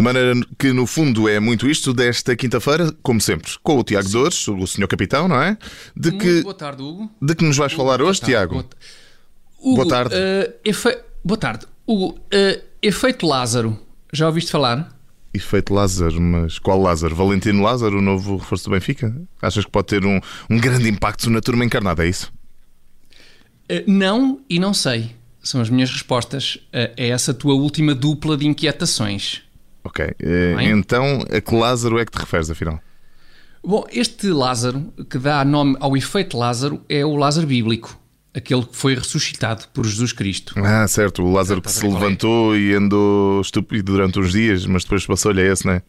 De maneira que, no fundo, é muito isto desta quinta-feira, como sempre, com o Tiago Dores, o senhor capitão, não é? De Muito que, boa tarde, Hugo. de que nos vais falar Boa hoje, tarde, Tiago? boa Hugo, Boa tarde. eh, efe- Boa tarde. Hugo, eh, efeito Lázaro. Já ouviste falar? Efeito Lázaro, mas qual Lázaro? Valentino Lázaro, o novo reforço do Benfica? Achas que pode ter um, um grande impacto na turma encarnada, é isso? Eh, não e não sei. São as minhas respostas a essa tua última dupla de inquietações. Ok. Bem. então, a que Lázaro é que te referes, afinal? Bom, este Lázaro, que dá nome ao efeito Lázaro, é o Lázaro bíblico. Aquele que foi ressuscitado por Jesus Cristo. Ah, certo, o Lázaro que se é? levantou e andou estúpido durante uns dias, mas depois passou-lhe a esse, não é?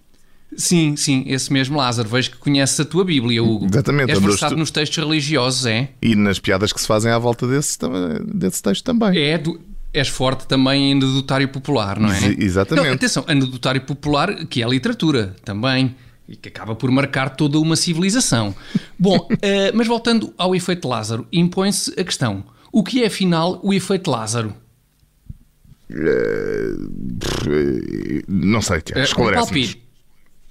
Sim, sim, esse mesmo Lázaro. Vejo que conheces a tua Bíblia, Hugo. Exatamente, És andou versado nos textos religiosos, é? E nas piadas que se fazem à volta desse, desse texto também. É, do- és forte também em anedotário popular, não é? Ex- exatamente. Não, atenção, anedotário popular, que é literatura também, e que acaba por marcar toda uma civilização. Bom, eh, mas voltando ao efeito Lázaro, impõe-se a questão: o que é afinal o efeito Lázaro? Eh, Não sei, Tiago, um esclarece-nos. palpite.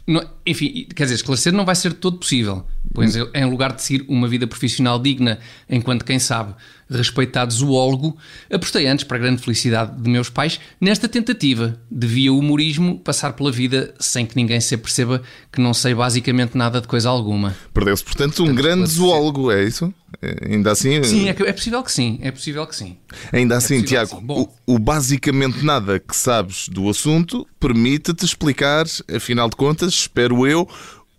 Não- enfim, quer dizer, esclarecer não vai ser todo possível, pois em lugar de seguir uma vida profissional digna, enquanto quem sabe, respeitado zoólogo, apostei antes, para a grande felicidade de meus pais, nesta tentativa de, via humorismo, passar pela vida sem que ninguém se aperceba que não sei basicamente nada de coisa alguma. Perdeu-se, portanto, um grande esclarecer. zoólogo, é isso? Eh, Ainda assim, Sim, é, é possível que sim, é possível que sim. ainda assim possível Tiago, sim. Bom. o, o basicamente nada que sabes do assunto permite-te explicar, afinal de contas, espero eu,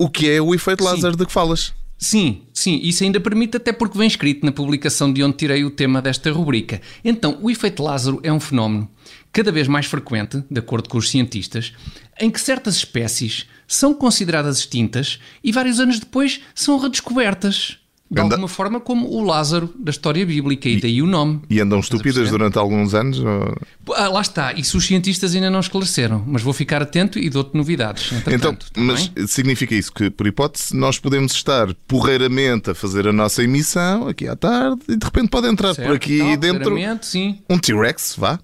o que é o efeito Lázaro de que falas. Sim, sim, isso ainda permite, até porque vem escrito na publicação de onde tirei o tema desta rubrica. Então, o efeito Lázaro é um fenómeno cada vez mais frequente, de acordo com os cientistas, em que certas espécies são consideradas extintas e vários anos depois são redescobertas. De Anda- alguma forma, como o Lázaro da história bíblica, e daí o nome. E andam estúpidas durante alguns anos? ou- Ah, lá está, isso os cientistas ainda não esclareceram, mas vou ficar atento e dou-te novidades. Então, tá mas significa isso que, por hipótese, nós podemos estar porreiramente a fazer a nossa emissão aqui à tarde e de repente pode entrar por Certo, aqui tal, dentro sim. um T-Rex, vá.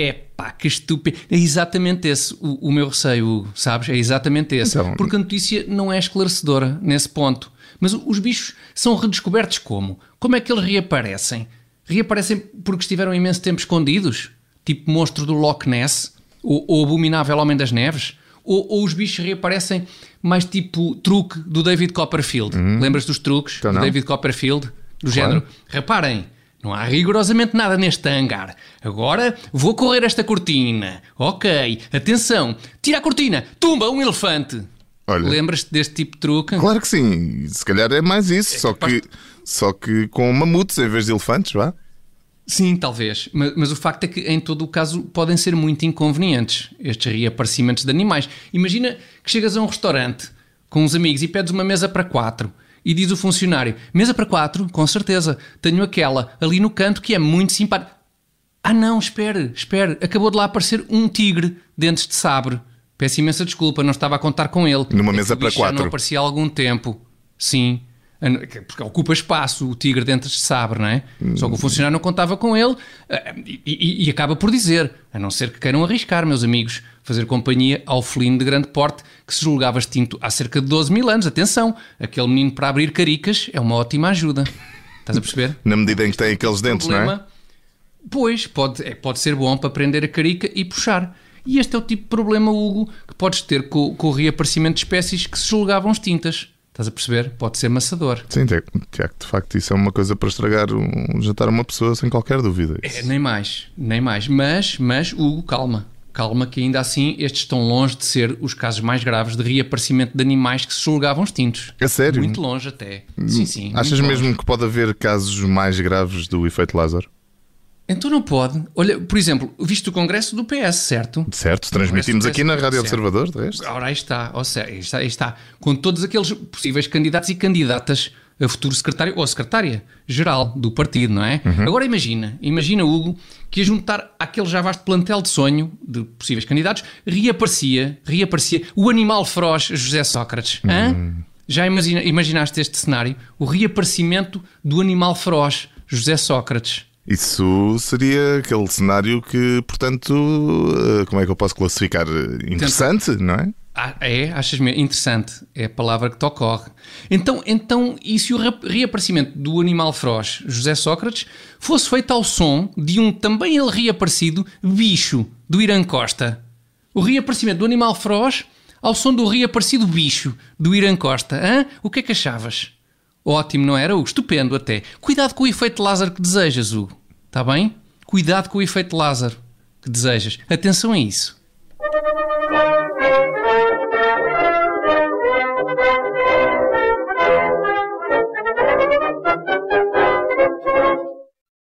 É pá, que estúpido. É exatamente esse o, o meu receio, Hugo, sabes? É exatamente esse. Então- Porque a notícia não é esclarecedora nesse ponto. Mas os bichos são redescobertos como? Como é que eles reaparecem? Reaparecem porque estiveram imenso tempo escondidos? Tipo monstro do Loch Ness? Ou o abominável Homem das Neves? Ou, ou os bichos reaparecem mais tipo truque do David Copperfield? Lembras dos truques Então do. David Copperfield? Do Claro. género, reparem, não há rigorosamente nada neste hangar. Agora vou correr esta cortina. Ok, atenção, tira a cortina, tumba um elefante. Olha. Lembras-te deste tipo de truque? Claro que sim, se calhar é mais isso, só que, só que com mamutes em vez de elefantes, vá. Sim, talvez. Mas, mas o facto é que, em todo o caso, podem ser muito inconvenientes estes reaparecimentos de animais. Imagina que chegas a um restaurante com uns amigos e pedes uma mesa para quatro. E diz o funcionário: Mesa para quatro? Com certeza. Tenho aquela ali no canto que é muito simpática. Ah, não, espere, espere. Acabou de lá aparecer um tigre, dentes de sabre. Peço imensa desculpa, não estava a contar com ele. Numa É mesa para bicho já quatro. não aparecia há algum tempo. Sim. Porque ocupa espaço o tigre dentes de sabre, não é? Só que o funcionário não contava com ele eh, e, e- e acaba por dizer, a não ser que queiram arriscar, meus amigos, fazer companhia ao felino de grande porte que se julgava extinto há cerca de 12 mil anos. Atenção, aquele menino para abrir caricas é uma ótima ajuda. Estás a perceber? Na medida em que tem aqueles dentes, não é? problema. Pois, pode, é, pode ser bom para prender a carica e puxar. E este é o tipo de problema, Hugo, que podes ter com, com o reaparecimento de espécies que se julgavam extintas. Estás a perceber? Pode ser maçador. Sim, Tiago, de facto, isso é uma coisa para estragar um jantar a uma pessoa sem qualquer dúvida. É, nem mais, nem mais. Mas, mas, Hugo, calma. Calma que ainda assim estes estão longe de ser os casos mais graves de reaparecimento de animais que se julgavam extintos. É sério? Muito longe até. Sim, sim. Achas longe. mesmo que pode haver casos mais graves do efeito Lázaro? Então não pode. Olha, por exemplo, viste o congresso do PS, certo? Certo, transmitimos aqui na Rádio certo. Observador, de resto. Ora, aí está, ou seja, aí está, aí está, com todos aqueles possíveis candidatos e candidatas a futuro secretário ou secretária geral do partido, não é? Agora imagina, imagina Hugo, que a juntar aquele já vasto plantel de sonho de possíveis candidatos, reaparecia, reaparecia o animal feroz José Sócrates. Hã? Já imagina, imaginaste este cenário? O reaparecimento do animal feroz José Sócrates. Isso seria aquele cenário que, portanto, eh, como é que eu posso classificar? Interessante, não é? Ah, é? Achas mesmo? Interessante. É a palavra que te ocorre. Então, então, e se o reaparecimento do animal feroz, José Sócrates, fosse feito ao som de um também ele reaparecido bicho do Irã Costa? O reaparecimento do animal feroz ao som do reaparecido bicho do Irã Costa. Hã? O que é que achavas? Ótimo, não era, Hugo? Estupendo até. Cuidado com o efeito Lázaro que desejas, Hugo. Está bem? Cuidado com o efeito Lázaro que desejas. Atenção a isso.